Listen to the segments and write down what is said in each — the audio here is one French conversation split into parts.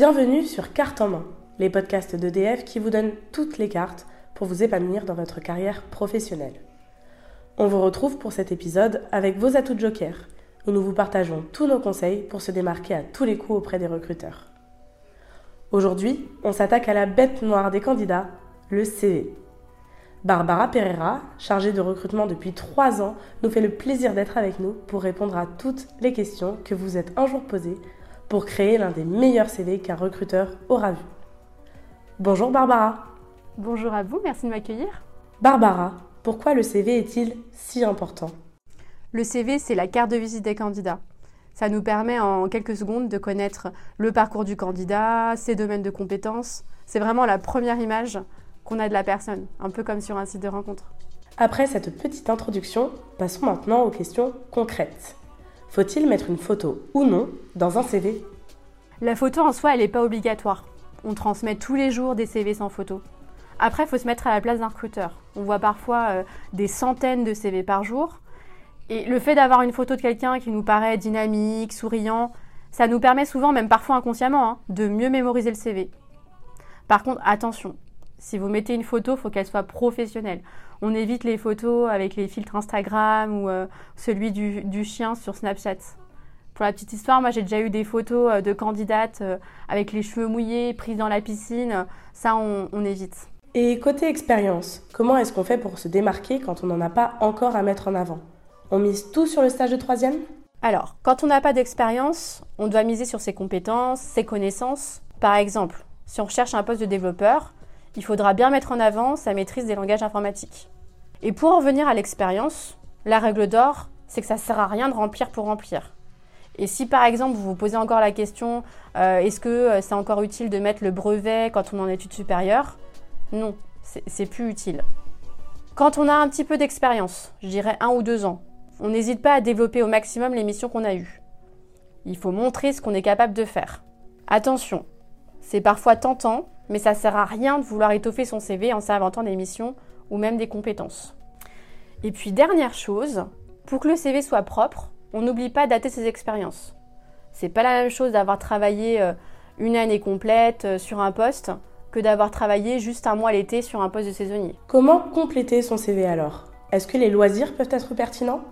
Bienvenue sur Carte en main, les podcasts d'EDF qui vous donnent toutes les cartes pour vous épanouir dans votre carrière professionnelle. On vous retrouve pour cet épisode avec vos atouts de joker, où nous vous partageons tous nos conseils pour se démarquer à tous les coups auprès des recruteurs. Aujourd'hui, on s'attaque à la bête noire des candidats, le CV. Barbara Pereira, chargée de recrutement depuis trois ans, nous fait le plaisir d'être avec nous pour répondre à toutes les questions que vous êtes un jour posées pour créer l'un des meilleurs CV qu'un recruteur aura vu. Bonjour Barbara. Bonjour à vous, merci de m'accueillir. Barbara, pourquoi le CV est-il si important? Le CV, c'est la carte de visite des candidats. Ça nous permet en quelques secondes de connaître le parcours du candidat, ses domaines de compétences. C'est vraiment la première image qu'on a de la personne, un peu comme sur un site de rencontre. Après cette petite introduction, passons maintenant aux questions concrètes. Faut-il mettre une photo ou non dans un CV La photo en soi, elle n'est pas obligatoire. On transmet tous les jours des CV sans photo. Après, il faut se mettre à la place d'un recruteur. On voit parfois euh, des centaines de CV par jour. Et le fait d'avoir une photo de quelqu'un qui nous paraît dynamique, souriant, ça nous permet souvent, même parfois inconsciemment, hein, de mieux mémoriser le CV. Par contre, attention, si vous mettez une photo, il faut qu'elle soit professionnelle. On évite les photos avec les filtres Instagram ou euh, celui du, chien sur Snapchat. Pour la petite histoire, moi j'ai déjà eu des photos euh, de candidates avec les cheveux mouillés, prises dans la piscine. Ça, on évite. Et côté expérience, comment est-ce qu'on fait pour se démarquer quand on n'en a pas encore à mettre en avant? On mise tout sur le stage de troisième? Alors, quand on n'a pas d'expérience, on doit miser sur ses compétences, ses connaissances. Par exemple, si on recherche un poste de développeur, il faudra bien mettre en avant sa maîtrise des langages informatiques. Et pour en venir à l'expérience, la règle d'or, c'est que ça ne sert à rien de remplir pour remplir. Et si par exemple vous vous posez encore la question, euh, est-ce que euh, c'est encore utile de mettre le brevet quand on est en études supérieures? Non, c'est plus utile. Quand on a un petit peu d'expérience, je dirais un ou deux ans, on n'hésite pas à développer au maximum les missions qu'on a eues. Il faut montrer ce qu'on est capable de faire. Attention, c'est parfois tentant, mais ça sert à rien de vouloir étoffer son CV en s'inventant des missions ou même des compétences. Et puis dernière chose, pour que le CV soit propre, on n'oublie pas de dater ses expériences. C'est pas la même chose d'avoir travaillé euh, une année complète euh, sur un poste que d'avoir travaillé juste un mois l'été sur un poste de saisonnier. Comment compléter son CV alors? Est-ce que les loisirs peuvent être pertinents?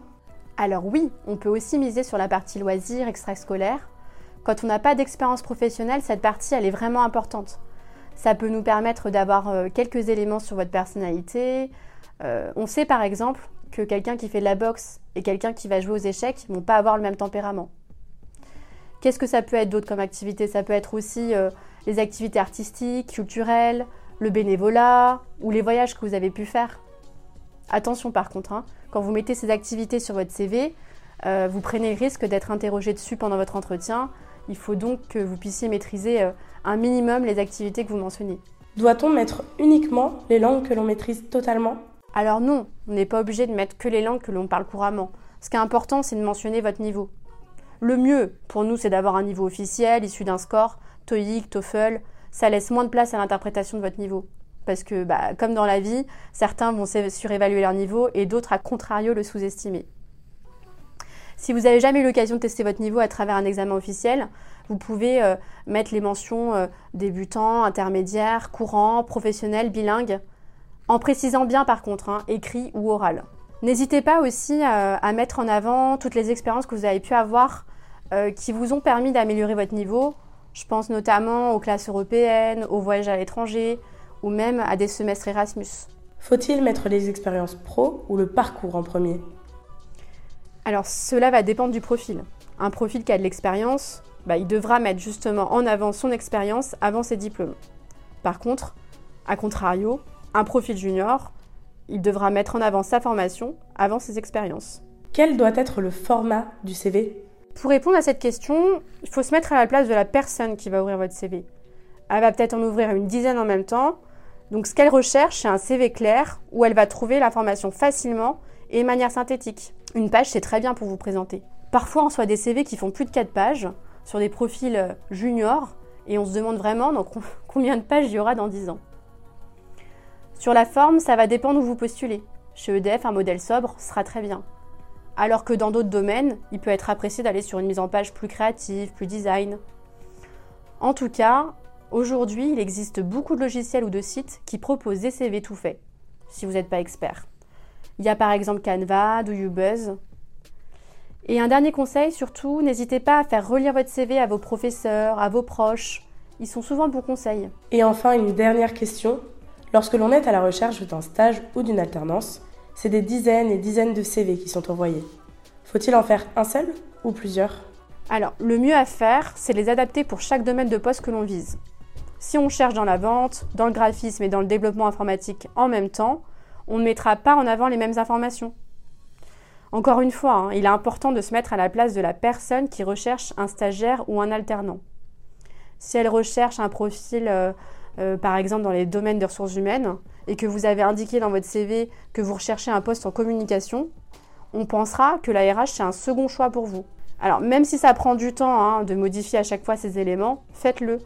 Alors oui, on peut aussi miser sur la partie loisirs extrascolaires. Quand on n'a pas d'expérience professionnelle, cette partie, elle est vraiment importante. Ça peut nous permettre d'avoir euh, quelques éléments sur votre personnalité. Euh, on sait par exemple que quelqu'un qui fait de la boxe et quelqu'un qui va jouer aux échecs ne vont pas avoir le même tempérament. Qu'est-ce que ça peut être d'autre comme activité? Ça peut être aussi euh, les activités artistiques, culturelles, le bénévolat ou les voyages que vous avez pu faire. Attention par contre, hein, quand vous mettez ces activités sur votre CV, vous prenez le risque d'être interrogé dessus pendant votre entretien. Il faut donc que vous puissiez maîtriser un minimum les activités que vous mentionnez. Doit-on mettre uniquement les langues que l'on maîtrise totalement? Alors non, on n'est pas obligé de mettre que les langues que l'on parle couramment. Ce qui est important, c'est de mentionner votre niveau. Le mieux pour nous, c'est d'avoir un niveau officiel issu d'un score TOEIC, TOEFL, ça laisse moins de place à l'interprétation de votre niveau. Parce que, bah, comme dans la vie, certains vont surévaluer leur niveau et d'autres, à contrario, le sous-estimer. Si vous n'avez jamais eu l'occasion de tester votre niveau à travers un examen officiel, vous pouvez euh, mettre les mentions euh, débutant, intermédiaire, courant, professionnel, bilingue, en précisant bien par contre, hein, écrit ou oral. N'hésitez pas aussi euh, à mettre en avant toutes les expériences que vous avez pu avoir qui vous ont permis d'améliorer votre niveau je pense notamment aux classes européennes, aux voyages à l'étranger ou même à des semestres Erasmus. Faut-il mettre les expériences pro ou le parcours en premier? Alors cela va dépendre du profil. Un profil qui a de l'expérience, bah, il devra mettre justement en avant son expérience avant ses diplômes. Par contre, à contrario, un profil junior, il devra mettre en avant sa formation avant ses expériences. Quel doit être le format du CV pour répondre à cette question, il faut se mettre à la place de la personne qui va ouvrir votre CV. Elle va peut-être en ouvrir une dizaine en même temps. Donc ce qu'elle recherche, c'est un CV clair où elle va trouver l'information facilement et de manière synthétique. Une page, c'est très bien pour vous présenter. Parfois, on soit des CV qui font plus de 4 pages sur des profils euh, juniors et on se demande vraiment combien de pages il y aura dans 10 ans. Sur la forme, ça va dépendre où vous postulez. Chez EDF, un modèle sobre sera très bien alors que dans d'autres domaines, il peut être apprécié d'aller sur une mise en page plus créative, plus design. En tout cas, aujourd'hui, il existe beaucoup de logiciels ou de sites qui proposent des CV tout faits, si vous n'êtes pas expert. Il y a par exemple Canva, Do You Buzz. Et un dernier conseil, surtout, n'hésitez pas à faire relire votre CV à vos professeurs, à vos proches. Ils sont souvent bons conseils. Et enfin, une dernière question. Lorsque l'on est à la recherche d'un stage ou d'une alternance, c'est des dizaines et dizaines de CV qui sont envoyés. Faut-il en faire un seul ou plusieurs? Alors, le mieux à faire, c'est les adapter pour chaque domaine de poste que l'on vise. Si on cherche dans la vente, dans le graphisme et dans le développement informatique en même temps, on ne mettra pas en avant les mêmes informations. Encore une fois, hein, il est important de se mettre à la place de la personne qui recherche un stagiaire ou un alternant. Si elle recherche un profil, euh, euh, par exemple dans les domaines des ressources humaines, et que vous avez indiqué dans votre CV que vous recherchez un poste en communication, on pensera que la RH c'est un second choix pour vous. Alors même si ça prend du temps hein, de modifier à chaque fois ces éléments, faites-le.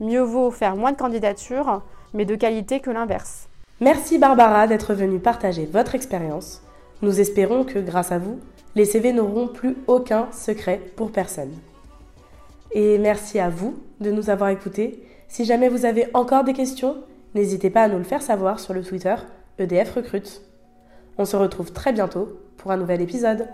Mieux vaut faire moins de candidatures, mais de qualité que l'inverse. Merci Barbara d'être venue partager votre expérience. Nous espérons que grâce à vous, les CV n'auront plus aucun secret pour personne. Et merci à vous de nous avoir écoutés. Si jamais vous avez encore des questions, n'hésitez pas à nous le faire savoir sur le Twitter EDF Recrute. On se retrouve très bientôt pour un nouvel épisode.